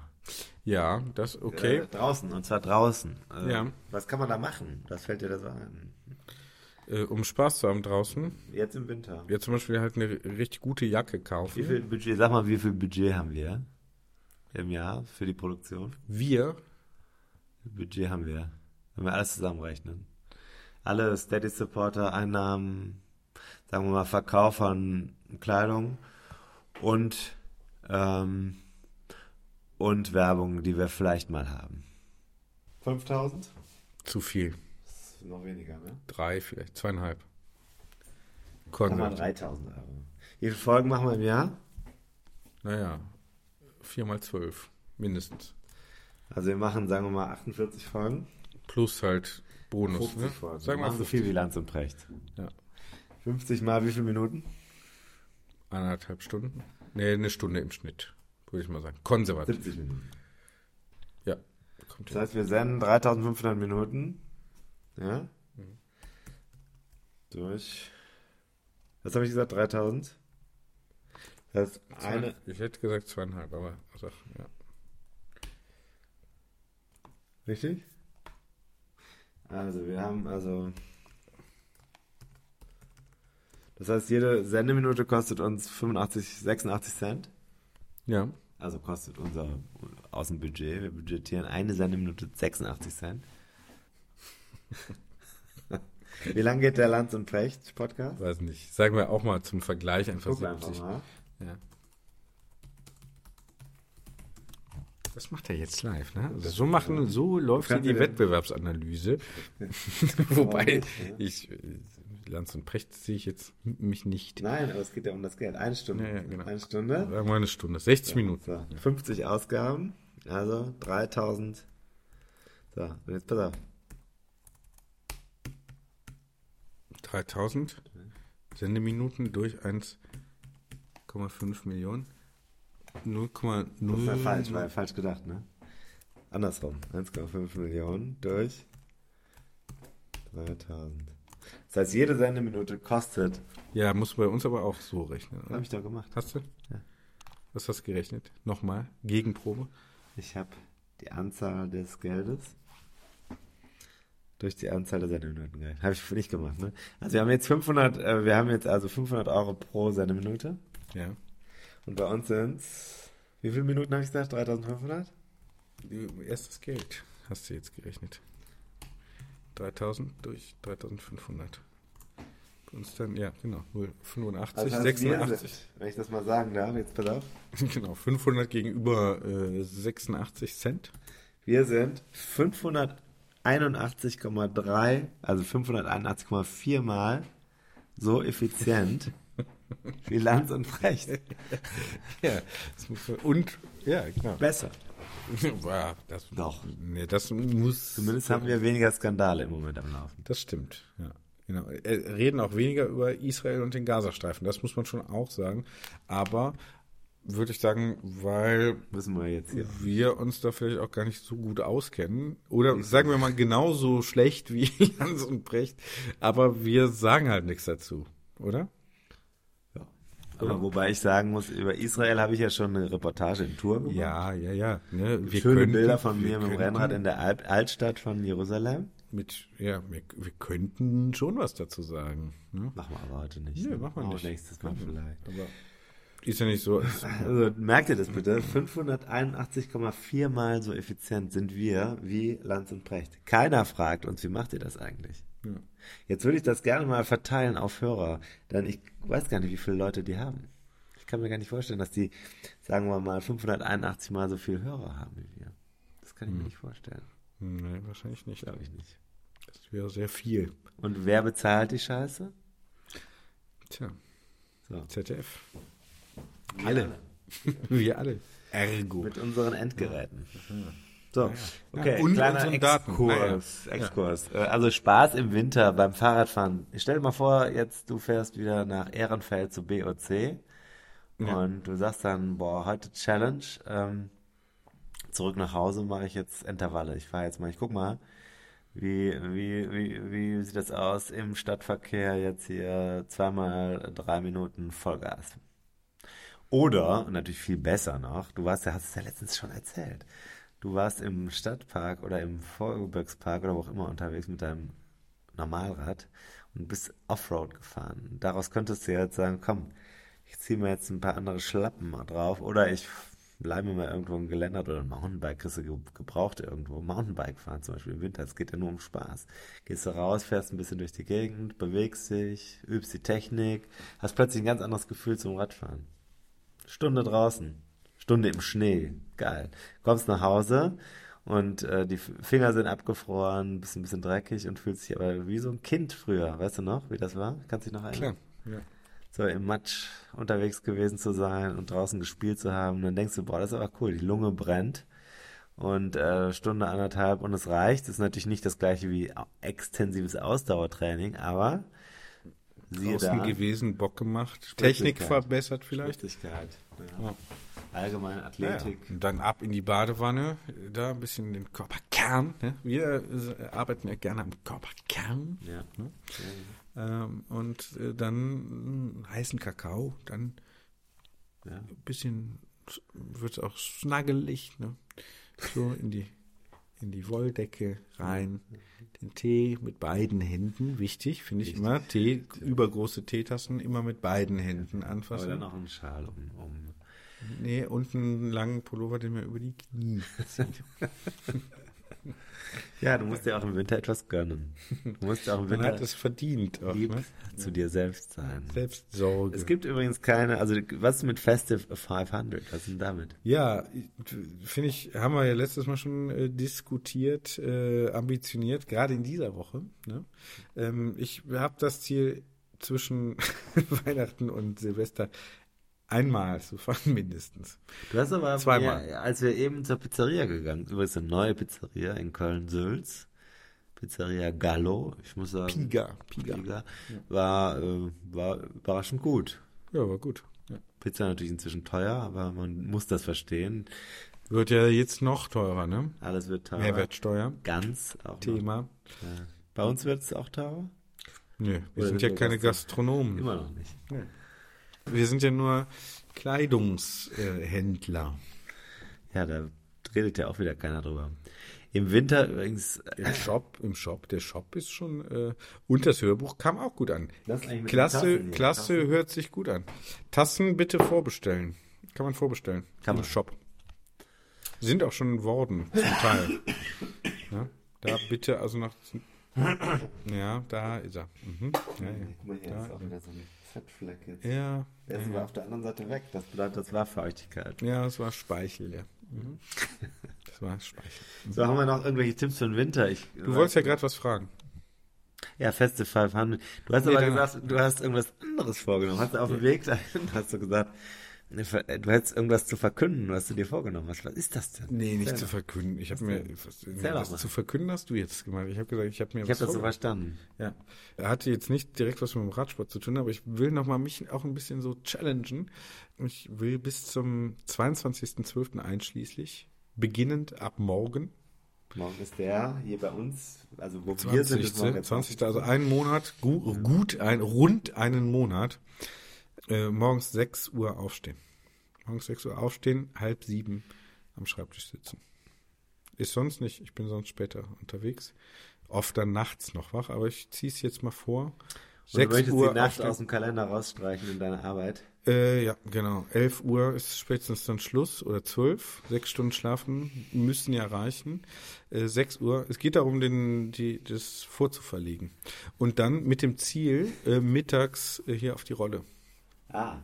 Ja, das, okay. Äh, draußen, und zwar draußen. Äh, Ja. Was kann man da machen? Was fällt dir da so ein? Äh, um Spaß zu haben draußen, Jetzt im Winter. ja zum Beispiel halt eine richtig gute Jacke kaufen. Wie viel Budget, sag mal, wie viel Budget haben wir im Jahr für die Produktion? Wir, Wie viel Budget haben wir, wenn wir alles zusammenrechnen. Alle Steady Supporter Einnahmen, sagen wir mal Verkauf von Kleidung und ähm, und Werbung, die wir vielleicht mal haben. 5000? zu viel. Noch weniger, ne? Drei, vielleicht zweieinhalb. Sagen wir Konrad. 3000 Euro. Wie viele Folgen machen wir im Jahr? Naja, vier mal zwölf, mindestens. Also wir machen, sagen wir mal, 48 Folgen. Plus halt Bonus, 50 ne? Folgen. Sag mal machen so 50. viel wie Lanz und Precht. Ja. 50 mal wie viele Minuten? Eineinhalb Stunden. Ne, eine Stunde im Schnitt, würde ich mal sagen. Konservativ. 70 Minuten. Ja. Kommt Das heißt, wir senden 3500 Minuten. Ja? Durch. Was habe ich gesagt? 3000? Das heißt, eine. Ich hätte gesagt zweieinhalb, aber sag, ja. Richtig? Also, wir haben also. Das heißt, jede Sendeminute kostet uns 85, 86 Cent. Ja. Also kostet unser Außenbudget. Wir budgetieren eine Sendeminute 86 Cent. Wie lange geht der Lanz und Precht Podcast? Weiß nicht. Sagen wir auch mal zum Vergleich einfach Guck einfach 70. mal. Ja. Das macht er jetzt live, ne? Also so machen, so läuft hier die Wettbewerbsanalyse. Wobei ich äh, Lanz und Precht sehe ich jetzt mich nicht. Nein, aber es geht ja um das Geld. Eine Stunde. Ja, ja, genau. Eine Stunde. Sagen wir eine Stunde, 60 Minuten. So, 50 Ausgaben. Also 3000. So, und jetzt pass auf. 3000 Sendeminuten durch 1,5 Millionen. 0,0. Das falsch, war ja falsch gedacht, ne? Andersrum. 1,5 Millionen durch 3000. Das heißt, jede Sendeminute kostet. Ja, muss bei uns aber auch so rechnen. Oder? habe ich da gemacht? Hast du? Ja. Was hast du gerechnet? Nochmal? Gegenprobe? Ich habe die Anzahl des Geldes durch die Anzahl der Sendeminuten gerechnet. Habe ich nicht gemacht, ne? Also wir haben jetzt 500, äh, wir haben jetzt also 500 Euro pro Sendeminute. Ja. Und bei uns sind wie viele Minuten habe ich gesagt? 3500? Erstes Geld hast du jetzt gerechnet. 3000 durch 3500. Bei uns dann, ja, genau, 85, Also heißt, wir 86. sind, wenn ich das mal sagen darf, jetzt pass auf. Genau, 500 gegenüber äh, 86 Cent. Wir sind 581,3, also 581,4 Mal so effizient wie Lanz und Precht. Ja, und, ja, genau. Besser. Boah, das, Doch. Nee, das muss. Zumindest haben wir weniger Skandale im Moment am Laufen. Das stimmt, ja. Genau. Äh, Reden auch weniger über Israel und den Gazastreifen, das muss man schon auch sagen. Aber würde ich sagen, weil Wissen wir jetzt hier. wir uns da vielleicht auch gar nicht so gut auskennen. Oder sagen wir mal genauso schlecht wie Jans und Brecht, aber wir sagen halt nichts dazu, oder? Ja. Aber wobei ich sagen muss, über Israel habe ich ja schon eine Reportage in Tour gemacht. Ja, ja, ja. Ne? Wir Schöne könnten- Bilder von mir mit dem Rennrad in der Alt Altstadt von Jerusalem. Mit, ja, wir, wir könnten schon was dazu sagen. Ne? Machen wir aber heute nicht. Nee, ne? machen wir nicht. nächstes Mal vielleicht. Aber ist ja nicht so. als- Also merkt ihr das bitte? 581,4 Mal so effizient sind wir wie Lanz und Precht. Keiner fragt uns, wie macht ihr das eigentlich? Ja. Jetzt würde ich das gerne mal verteilen auf Hörer, denn ich weiß gar nicht, wie viele Leute die haben. Ich kann mir gar nicht vorstellen, dass die, sagen wir mal, 581 Mal so viele Hörer haben wie wir. Das kann ich mir nicht vorstellen. Nee, wahrscheinlich nicht. Glaube ich nicht. Das wäre sehr viel. Und wer bezahlt die Scheiße? Tja, So. ZDF. Alle. Wir alle. Ergo. Mit unseren Endgeräten. So, okay, und kleiner unseren Daten. Exkurs. Exkurs. Äh, Also Spaß im Winter beim Fahrradfahren. Ich stell dir mal vor, jetzt du fährst wieder nach Ehrenfeld zu BOC und du sagst dann, boah, heute Challenge. Ähm, zurück nach Hause mache ich jetzt Intervalle. Ich fahre jetzt mal, ich guck mal, wie, wie, wie, wie sieht das aus im Stadtverkehr jetzt hier zweimal drei Minuten Vollgas. Oder, natürlich viel besser noch, du warst ja, hast es ja letztens schon erzählt. Du warst im Stadtpark oder im Vorgebirgspark oder wo auch immer unterwegs mit deinem Normalrad und bist Offroad gefahren. Daraus könntest du jetzt sagen, komm, ich ziehe mir jetzt ein paar andere Schlappen mal drauf oder ich bleibe mal irgendwo im Geländer oder ein Mountainbike kriegst du ge- gebraucht irgendwo. Mountainbike fahren zum Beispiel im Winter, es geht ja nur um Spaß. Gehst du raus, fährst ein bisschen durch die Gegend, bewegst dich, übst die Technik, hast plötzlich ein ganz anderes Gefühl zum Radfahren. Stunde draußen, Stunde im Schnee, geil. Kommst nach Hause und äh, die Finger sind abgefroren, bist ein bisschen dreckig und fühlst dich aber wie so ein Kind früher. Weißt du noch, wie das war? Kannst du dich noch erinnern? Klar. Ja. So im Matsch unterwegs gewesen zu sein und draußen gespielt zu haben. Dann denkst du, boah, das ist aber cool, die Lunge brennt. Und äh, Stunde, anderthalb und es reicht. Das ist natürlich nicht das gleiche wie extensives Ausdauertraining, aber siehe Draußen da, gewesen, Bock gemacht, Technik verbessert vielleicht. Spritzigkeit. Ja. Ja. Allgemeine Ja, Athletik. und dann ab in die Badewanne, da ein bisschen den Körperkern. Ne? Wir äh, arbeiten ja gerne am Körperkern. Ja. Ne? Ähm, und äh, dann äh, heißen Kakao, dann Ja. ein bisschen wird es auch schnaggelig, ne? So in die in die Wolldecke rein, den Tee mit beiden Händen, wichtig, finde ich immer. Tee, übergroße Teetassen immer mit beiden Händen anfassen. dann noch ein Schal um, um Nee, und einen langen Pullover, den man über die Knie zieht. Ja, du musst dir auch im Winter etwas gönnen. Du musst dir auch im Man Winter hat es verdient auch, lieb ne? zu dir selbst sein. Selbstsorge. Es gibt übrigens keine, also was mit Festive 500? Was ist denn damit? Ja, finde ich, haben wir ja letztes Mal schon äh, diskutiert, äh, ambitioniert, gerade in dieser Woche. Ne? Ähm, ich habe das Ziel zwischen Weihnachten und Silvester einmal zu fahren, mindestens. Du hast aber, Zweimal. Ja, als wir eben zur Pizzeria gegangen, übrigens eine neue Pizzeria in Köln-Sülz, Pizzeria Gallo, ich muss sagen, Piga, Piga. Piga, war, äh, war überraschend gut. Ja, war gut. Ja. Pizza natürlich inzwischen teuer, aber man muss das verstehen. Wird ja jetzt noch teurer, ne? Alles wird teurer. Mehrwertsteuer, Ganz auch. Thema. Ja. Bei uns wird es auch teurer? Nö, wir Oder sind sind ja keine Gastro- Gastronomen. Immer noch nicht. Wir sind ja nur Kleidungshändler. Ja, da redet ja auch wieder keiner drüber. Im Winter übrigens, Im Shop, im Shop, der Shop ist schon, äh, und das Hörbuch kam auch gut an. Klasse, Tassen klasse, Tassen. hört sich gut an. Tassen bitte vorbestellen. Kann man vorbestellen. Kann Im man. Shop. Sind auch schon worden, zum Teil. ja, da bitte, also nach, ja, da ist er. Mhm. Ja, mal, hier ja. Fettfleck jetzt. Ja, Der ist aber auf der anderen Seite weg. Das bedeutet, das war Feuchtigkeit. ja, es war Speichel, ja. Mhm. Das war Speichel. So, haben wir noch irgendwelche Tipps für den Winter? Ich, Du wolltest ja gerade was fragen. Ja, Feste 500. Du hast Nee, aber gesagt, du hast irgendwas anderes vorgenommen. Hast du auf dem Weg dahin, hast du gesagt, du hättest irgendwas zu verkünden, was du dir vorgenommen hast. Was ist das denn? Nee, nicht Erzähl zu verkünden. Ich habe mir, was, mal. zu verkünden hast du jetzt gemacht. Ich habe gesagt, ich habe mir Ich was habe das so verstanden. Ja. Er hatte jetzt nicht direkt was mit dem Radsport zu tun, aber ich will nochmal mich auch ein bisschen so challengen. Ich will bis zum 22.12. einschließlich, beginnend ab morgen, Morgen ist der hier bei uns, also wo wir sind, 20. ist morgen der 20. Also einen Monat, gut, gut ein, rund einen Monat, äh, morgens 6 Uhr aufstehen. Morgens 6 Uhr aufstehen, halb sieben am Schreibtisch sitzen. Ist sonst nicht, ich bin sonst später unterwegs. Oft dann nachts noch wach, aber ich ziehe es jetzt mal vor. Du 6 möchtest Uhr die Nacht aufstehen. aus dem Kalender rausstreichen in deiner Arbeit. Äh, ja, genau. 11 Uhr ist spätestens dann Schluss oder 12. Sechs Stunden schlafen müssen ja reichen. Äh, 6 Uhr. Es geht darum, den, die, das vorzuverlegen. Und dann mit dem Ziel, äh, mittags äh, hier auf die Rolle. Ah,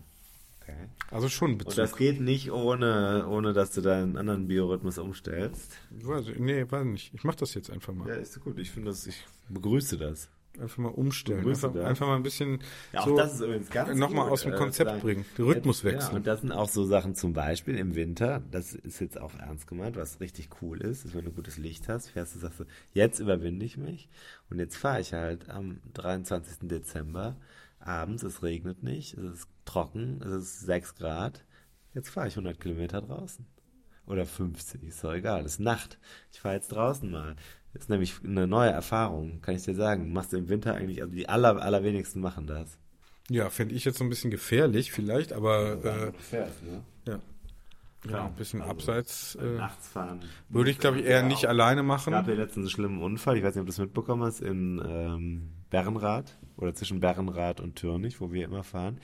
okay. Also schon Und das Bezug. geht nicht ohne, ohne dass du deinen anderen Biorhythmus umstellst. Weiß ich, nee, weiß nicht. Ich mach das jetzt einfach mal. Ja, ist gut. Ich finde das, ich begrüße das. Einfach mal umstellen. Einfach, einfach mal ein bisschen Ja, auch so das ist übrigens ganz nochmal aus dem äh, Konzept sagen. bringen. Den Rhythmus Ja, wechseln. und das sind auch so Sachen zum Beispiel im Winter, das ist jetzt auch ernst gemeint, was richtig cool ist, ist, wenn du gutes Licht hast, fährst du, sagst du, jetzt überwinde ich mich und jetzt fahre ich halt am 23. Dezember abends, es regnet nicht, es ist trocken, es ist 6 Grad, jetzt fahre ich 100 Kilometer draußen. Oder 50, ist doch egal, es ist Nacht. Ich fahre jetzt draußen mal. Das ist nämlich eine neue Erfahrung, kann ich dir sagen. Machst du im Winter eigentlich, also die aller, allerwenigsten machen das. ja, fände ich jetzt so ein bisschen gefährlich vielleicht, aber äh, fährst, ne? ja. Ja, ein bisschen Also, abseits. Äh, Nachts fahren. würde ich, glaube ich, eher nicht alleine Es machen. gab ja letztens einen schlimmen Unfall, ich weiß nicht, ob du das mitbekommen hast, in ähm, Berrenrath oder zwischen Berrenrath und Türnich, wo wir immer fahren,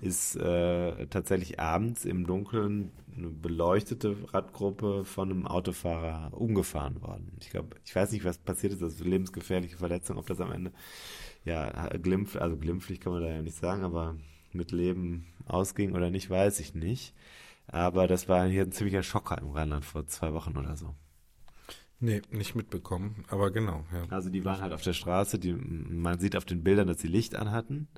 ist äh, tatsächlich abends im Dunkeln eine beleuchtete Radgruppe von einem Autofahrer umgefahren worden. Ich glaube, ich weiß nicht, was passiert ist, das ist eine lebensgefährliche Verletzung, ob das am Ende ja glimpf, also glimpflich kann man da ja nicht sagen, aber mit Leben ausging oder nicht, weiß ich nicht. Aber das war hier ein ziemlicher Schocker im Rheinland vor zwei Wochen oder so. Nee, nicht mitbekommen, aber genau, ja. Also die waren halt auf der Straße, die, man sieht auf den Bildern, dass sie Licht anhatten.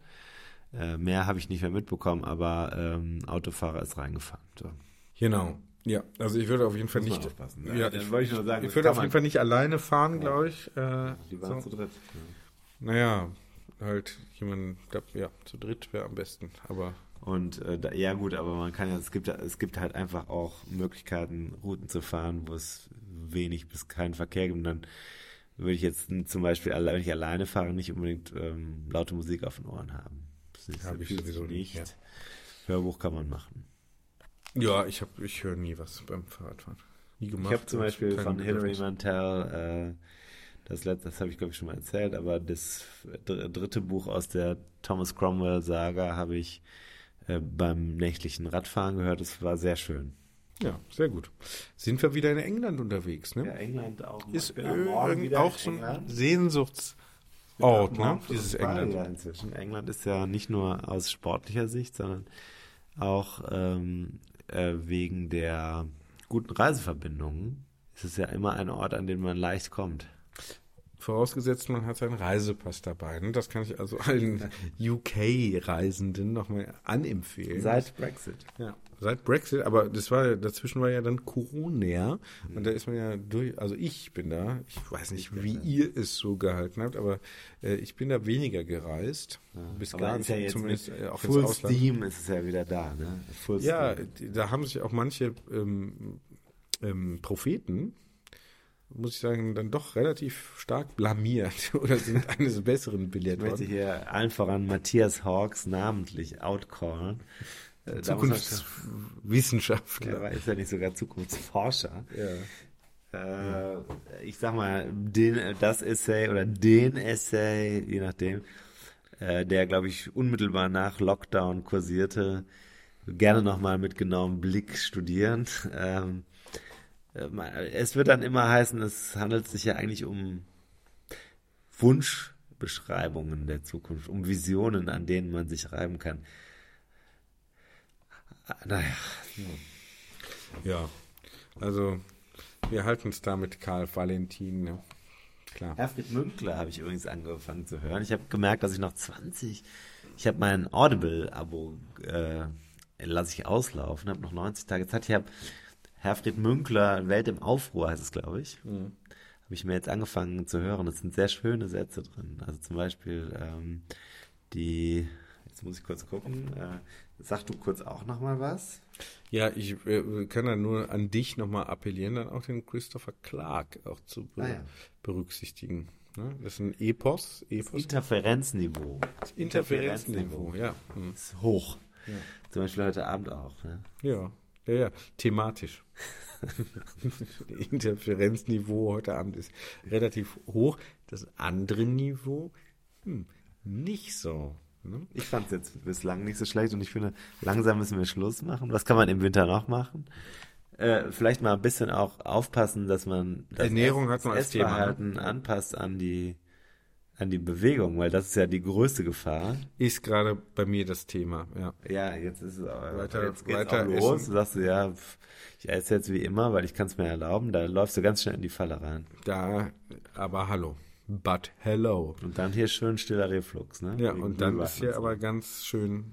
Äh, mehr habe ich nicht mehr mitbekommen, aber ähm, Autofahrer ist reingefahren. So. Genau. Ja, also ich würde auf jeden Fall nicht. aufpassen. Ja, Ja, dann ich, wollte ich nur sagen, ich würde auf jeden Fall nicht alleine fahren, glaube ich. Äh, Die waren so. zu dritt. Naja, halt jemand, ja, zu dritt wäre am besten. Aber Und äh, da, ja gut, aber man kann ja, es gibt es gibt halt einfach auch Möglichkeiten, Routen zu fahren, wo es wenig bis keinen Verkehr gibt. Und dann würde ich jetzt zum Beispiel, wenn ich alleine fahre, nicht unbedingt ähm, laute Musik auf den Ohren haben. Das ist Hab ich sowieso nicht, ja. Hörbuch kann man machen. ja, ich habe, ich höre nie was beim Fahrradfahren. Nie Ich gemacht. habe zum Beispiel von Hilary. Mantel, äh, das letzte, das habe ich glaube ich schon mal erzählt, aber das dr- dritte Buch aus der Thomas Cromwell-Saga habe ich äh, beim nächtlichen Radfahren gehört. Das war sehr schön. Ja, sehr gut. Sind wir wieder in England unterwegs, ne? Ja, England auch. Ist Ich bin am Morgen irgend wieder auch so ein England. Sehnsuchtsort, ne? Dieses England. Ja, inzwischen. England ist ja nicht nur aus sportlicher Sicht, sondern auch ähm, äh, wegen der guten Reiseverbindungen. Es ist ja immer ein Ort, an den man leicht kommt. Vorausgesetzt, man hat seinen Reisepass dabei. Ne? Das kann ich also allen UK-Reisenden nochmal anempfehlen. Seit Brexit. ja, seit Brexit, aber das war dazwischen war ja dann Corona und da ist man ja durch, also ich bin da, ich weiß nicht, wie ihr es so gehalten habt, aber äh, ich bin da weniger gereist, bis Aber gar nicht, ja jetzt zumindest äh, auch ins Full Ausland. Steam ist es ja wieder da, ne? Full Ja, Steam. da haben sich auch manche ähm, ähm, Propheten, muss ich sagen, dann doch relativ stark blamiert oder sind eines Besseren belehrt Ich möchte worden. hier allen voran Matthias Hawks namentlich outcallen. Äh, Zukunftswissenschaftler. Ja, ist ja nicht sogar Zukunftsforscher. Ja. Äh, ich sag mal, den, das Essay oder den Essay, je nachdem, äh, der, glaube ich, unmittelbar nach Lockdown kursierte, gerne nochmal mit genauem Blick studieren. Ähm, äh, es wird dann immer heißen, es handelt sich ja eigentlich um Wunschbeschreibungen der Zukunft, um Visionen, an denen man sich reiben kann. Naja, ja, also wir halten es da mit Karl Valentin. Ne? Klar. Herfried Münkler habe ich übrigens angefangen zu hören. Ich habe gemerkt, dass ich noch 20, ich habe mein Audible-Abo, äh, lasse ich auslaufen, habe noch 90 Tage Zeit. Ich habe Herfried Münkler, Welt im Aufruhr heißt es, glaube ich. Habe ich mir jetzt angefangen zu hören. Es sind sehr schöne Sätze drin. Also zum Beispiel ähm, die, jetzt muss ich kurz gucken, äh, sag du kurz auch nochmal was? Ja, ich äh, kann da nur an dich nochmal appellieren, dann auch den Christopher Clark auch zu be Ah, ja. berücksichtigen. Ne? Das ist ein Epos, Epos Interferenzniveau. Interferenzniveau, ja. Hm. ist hoch. Zum Beispiel heute Abend auch. Ne? Ja, ja, ja, thematisch. Interferenzniveau heute Abend ist relativ hoch. Das andere Niveau, hm, nicht so. Ne? Ich fand es jetzt bislang nicht so schlecht und ich finde, langsam müssen wir Schluss machen. Was kann man im Winter noch machen? Äh, vielleicht mal ein bisschen auch aufpassen, dass man das Ernährung Ess- hat man als Thema, ne? Anpasst an die an die Bewegung, weil das ist ja die größte Gefahr. Ist gerade bei mir das Thema, ja. Ja, jetzt ist es auch, Weiter- jetzt geht's weiter auch los. essen. Du sagst, ja, ich esse jetzt wie immer, weil ich kann es mir erlauben. Da läufst du ganz schnell in die Falle rein. Da, aber hallo. but hello. Und dann hier schön stiller Reflux, ne? Ja, Wegen und dann ist hier aber ganz schön,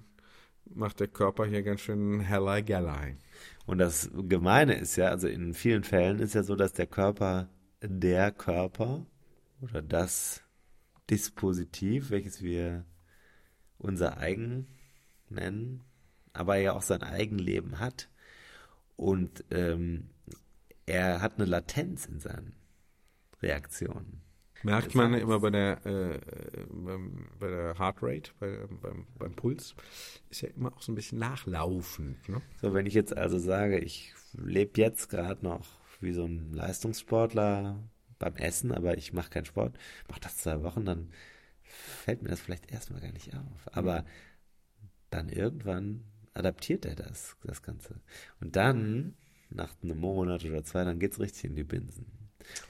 macht der Körper hier ganz schön Hellei Gallei. Und das Gemeine ist ja, also in vielen Fällen ist ja so, dass der Körper, der Körper oder das Dispositiv, welches wir unser eigen nennen, aber ja auch sein Eigenleben hat. Und ähm, er hat eine Latenz in seinen Reaktionen. Merkt man immer bei der, äh, beim, bei der Heart Rate, bei, beim, beim Puls, ist ja immer auch so ein bisschen nachlaufend. Ne? So, wenn ich jetzt also sage, ich lebe jetzt gerade noch wie so ein Leistungssportler beim Essen, aber ich mache keinen Sport, mache das zwei Wochen, dann fällt mir das vielleicht erstmal gar nicht auf. Aber dann irgendwann adaptiert er das, das Ganze. Und dann, nach einem Monat oder zwei, dann geht's richtig in die Binsen.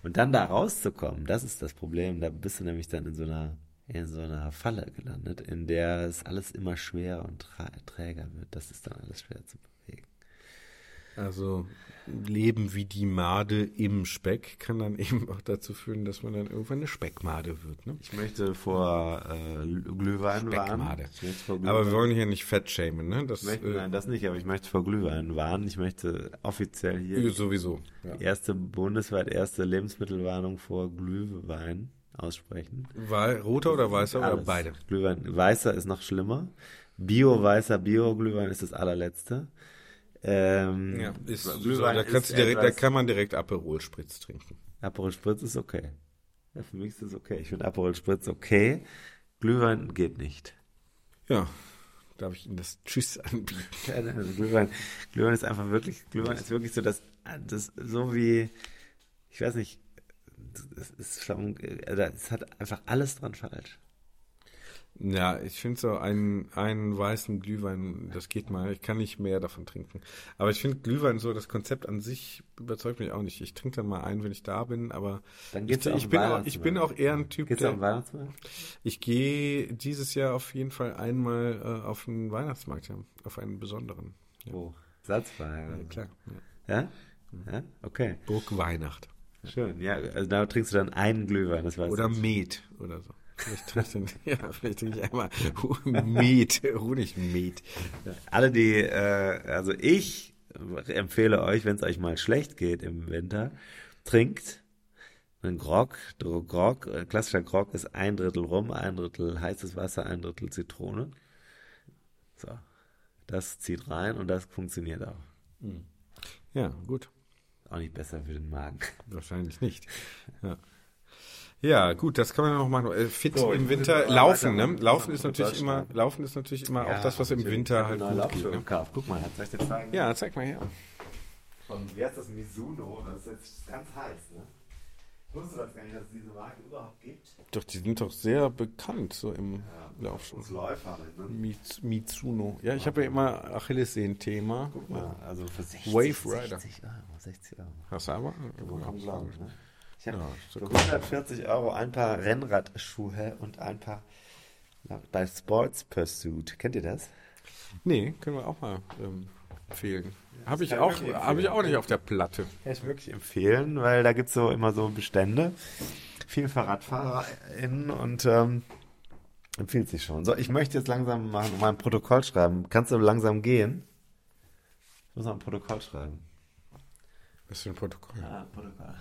Und dann da rauszukommen, das ist das Problem. Da bist du nämlich dann in so einer, in so einer Falle gelandet, in der es alles immer schwerer und trä- träger wird. Das ist dann alles schwer zu bewegen. Also Leben wie die Made im Speck kann dann eben auch dazu führen, dass man dann irgendwann eine Speckmade wird. Ne? Ich möchte vor äh, Glühwein warnen. Aber wir wollen hier nicht fett shamen, ne? Das möchte, äh, nein, das nicht, aber ich möchte vor Glühwein warnen. Ich möchte offiziell hier äh, sowieso. Ja. die erste bundesweit erste Lebensmittelwarnung vor Glühwein aussprechen. Wei- Roter oder weißer oder beide? Glühwein, weißer ist noch schlimmer. Bio-weißer Bio-Glühwein ist das allerletzte. Ähm, Ja, ist, Glühwein da, kannst ist du direkt, da etwas- kann man direkt Aperol Spritz trinken. Aperol Spritz ist okay. Ja, für mich ist das okay. Ich finde Aperol Spritz okay. Glühwein geht nicht. Ja, darf ich Ihnen das Tschüss anbieten? Ja, also Glühwein, Glühwein ist einfach wirklich, Glühwein ist wirklich so, dass das so wie, ich weiß nicht, es ist also es hat einfach alles dran falsch. Ja, ich finde so einen, einen weißen Glühwein, das geht mal. Ich kann nicht mehr davon trinken. Aber ich finde Glühwein so, das Konzept an sich überzeugt mich auch nicht. Ich trinke dann mal einen, wenn ich da bin, aber Dann ich, geht's auf ich, den bin auch, ich bin auch eher ein Typ, Geht's der, Weihnachtsmarkt? ich gehe dieses Jahr auf jeden Fall einmal äh, auf einen Weihnachtsmarkt, ja, auf einen besonderen. Ja, Wo? Salzwein. ja klar. Ja. Ja? Ja? Okay. Burg Weihnacht. Schön. Ja, also da trinkst du dann einen Glühwein, das weiß Oder ich. Met oder so. Vielleicht trinke ich, ja, vielleicht trinke ich einmal Met, Honigmet. Alle, die, äh, also ich empfehle euch, wenn es euch mal schlecht geht im Winter, trinkt einen Grog. Grog, äh, klassischer Grog ist ein Drittel Rum, ein Drittel heißes Wasser, ein Drittel Zitrone. So. Das zieht rein und das funktioniert auch. Ja, gut. Auch nicht besser für den Magen. Wahrscheinlich nicht. Ja. Ja, gut, das kann man noch machen. Äh, Fit So, im Winter, laufen, ne? weitermachen. Laufen ist natürlich immer, laufen ist natürlich immer auch das, was im Winter halt gut geht. Ne? Guck mal, soll ich dir zeigen? Ja, zeig mal her. Von, wie heißt das, Mizuno? Das ist jetzt ganz heiß, ne? Ich wusste das gar nicht, dass es diese Marke überhaupt gibt. Doch, die sind doch sehr bekannt, so im Lauf. Uns Läufer, ne? Miz- Mizuno. Ja, ich habe ja immer Achillessehnen-Thema. Guck mal, also für 60, Wave Rider. 60 Euro, 60 Euro. Hast du aber? Man kann glauben, ne? Ich habe Ja, für cool. 140 Euro ein paar Rennradschuhe und ein paar bei Sports Pursuit. Kennt ihr das? Nee, können wir auch mal ähm, empfehlen. Habe ich auch, habe ich auch nicht auf der Platte. Kann ich wirklich empfehlen, weil da gibt es so immer so Bestände. Viel FahrradfahrerInnen und ähm, empfiehlt sich schon. So, ich möchte jetzt langsam mal mein Protokoll schreiben. Kannst du langsam gehen? Ich muss noch ein Protokoll schreiben. Was für ein Protokoll? Ja, Protokoll.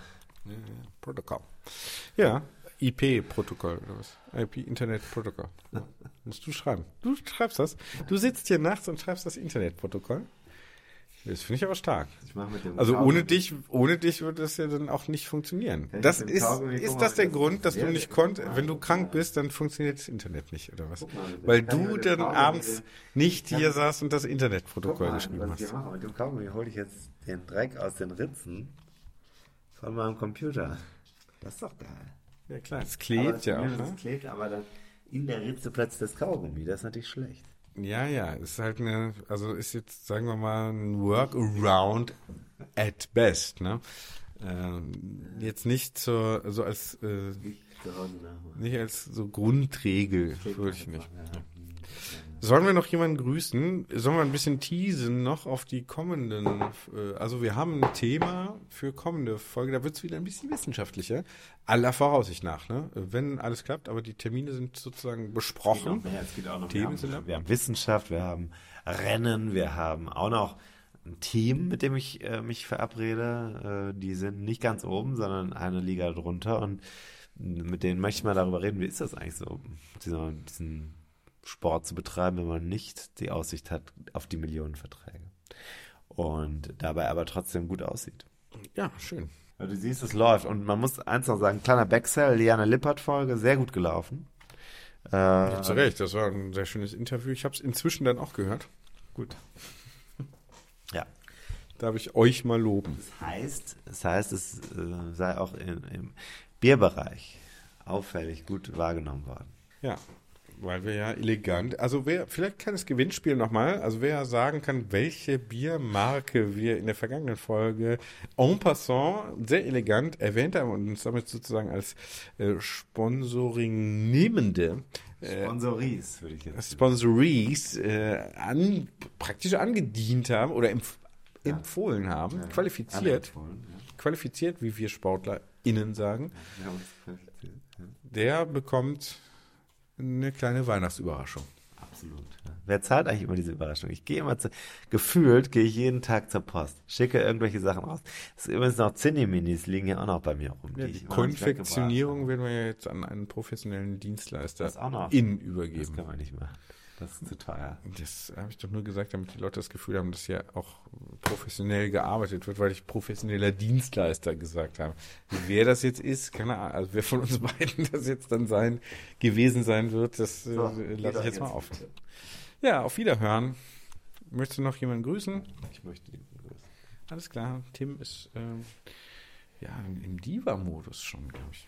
Ja, ja, Protokoll. Ja, IP-Protokoll oder was? IP, Internet-Protokoll. Ja. Musst du schreiben. Du schreibst das. Du sitzt hier nachts und schreibst das Internetprotokoll. Das finde ich aber stark. Ich Also ohne dich, ohne dich würde das ja dann auch nicht funktionieren. Kann Das ist, ist das der Grund, dass du nicht konntest, wenn du krank bist, dann funktioniert das Internet nicht, oder was? mal, Weil du dann abends nicht hier saßt und das Internetprotokoll geschrieben hast. Mit dem Kaugummi hole ich jetzt den Dreck aus den Ritzen von meinem Computer. Das ist doch geil. Ja klar, es Aber klebt das ja auch, Problem ne? Es klebt aber dann in der Ritze plötzlich das Kaugummi. Das ist natürlich schlecht. Ja, ja, ist halt eine, also ist jetzt, sagen wir mal, ein Workaround at best, ne? Ähm, jetzt nicht so, so als, äh, Nicht als so Grundregel, würde ich nicht. ja. Sollen wir noch jemanden grüßen? Sollen wir ein bisschen teasen noch auf die kommenden? Äh, also wir haben ein Thema für kommende Folge. Da wird es wieder ein bisschen wissenschaftlicher. Aller Voraussicht nach, ne? Wenn alles klappt, aber die Termine sind sozusagen besprochen. Mehr. Themen wir, haben, wir haben Wissenschaft, wir haben Rennen, wir haben auch noch ein Team, mit dem ich äh, mich verabrede. Äh, die sind nicht ganz oben, sondern eine Liga drunter und mit denen möchte ich mal darüber reden, wie ist das eigentlich so, diesen, diesen Sport zu betreiben, wenn man nicht die Aussicht hat auf die Millionenverträge. Und dabei aber trotzdem gut aussieht. Ja, schön. Du siehst, es läuft. Und man muss eins noch sagen, kleiner Backsell, Liane Lippert-Folge, sehr gut gelaufen. Äh, ja, zu Recht, das war ein sehr schönes Interview. Ich habe es inzwischen dann auch gehört. Gut. ja. Darf ich euch mal loben. Das heißt, das heißt es äh, sei auch in, im Bierbereich auffällig gut wahrgenommen worden. Ja, weil wir ja elegant, also wer, vielleicht kleines Gewinnspiel nochmal, also wer sagen kann, welche Biermarke wir in der vergangenen Folge en passant sehr elegant erwähnt haben und uns damit sozusagen als äh, Sponsoring nehmende äh, Sponsories, würde ich jetzt Sponsories äh, an, praktisch angedient haben oder empf ja. empfohlen haben, ja, qualifiziert, empfohlen, ja. qualifiziert, wie wir SportlerInnen sagen, der bekommt eine kleine Weihnachtsüberraschung. Absolut. Wer zahlt eigentlich immer diese Überraschung? Ich gehe immer zu, gefühlt gehe ich jeden Tag zur Post, schicke irgendwelche Sachen raus. Das ist übrigens noch Zinni-Minis liegen ja auch noch bei mir rum. Ja, die, die Konfektionierung werden wir ja jetzt an einen professionellen Dienstleister in übergeben. Das kann man nicht machen. Das ist zu teuer. Das habe ich doch nur gesagt, damit die Leute das Gefühl haben, dass hier auch professionell gearbeitet wird, weil ich professioneller Dienstleister gesagt habe. Wer das jetzt ist, keine Ahnung, also wer von uns beiden das jetzt dann sein, gewesen sein wird, das so, äh, lasse ich jetzt mal auf. Ja, auf Wiederhören. Möchtest du noch jemanden grüßen? Ich möchte ihn grüßen. Alles klar, Tim ist äh, ja im Diva-Modus schon, glaube ich.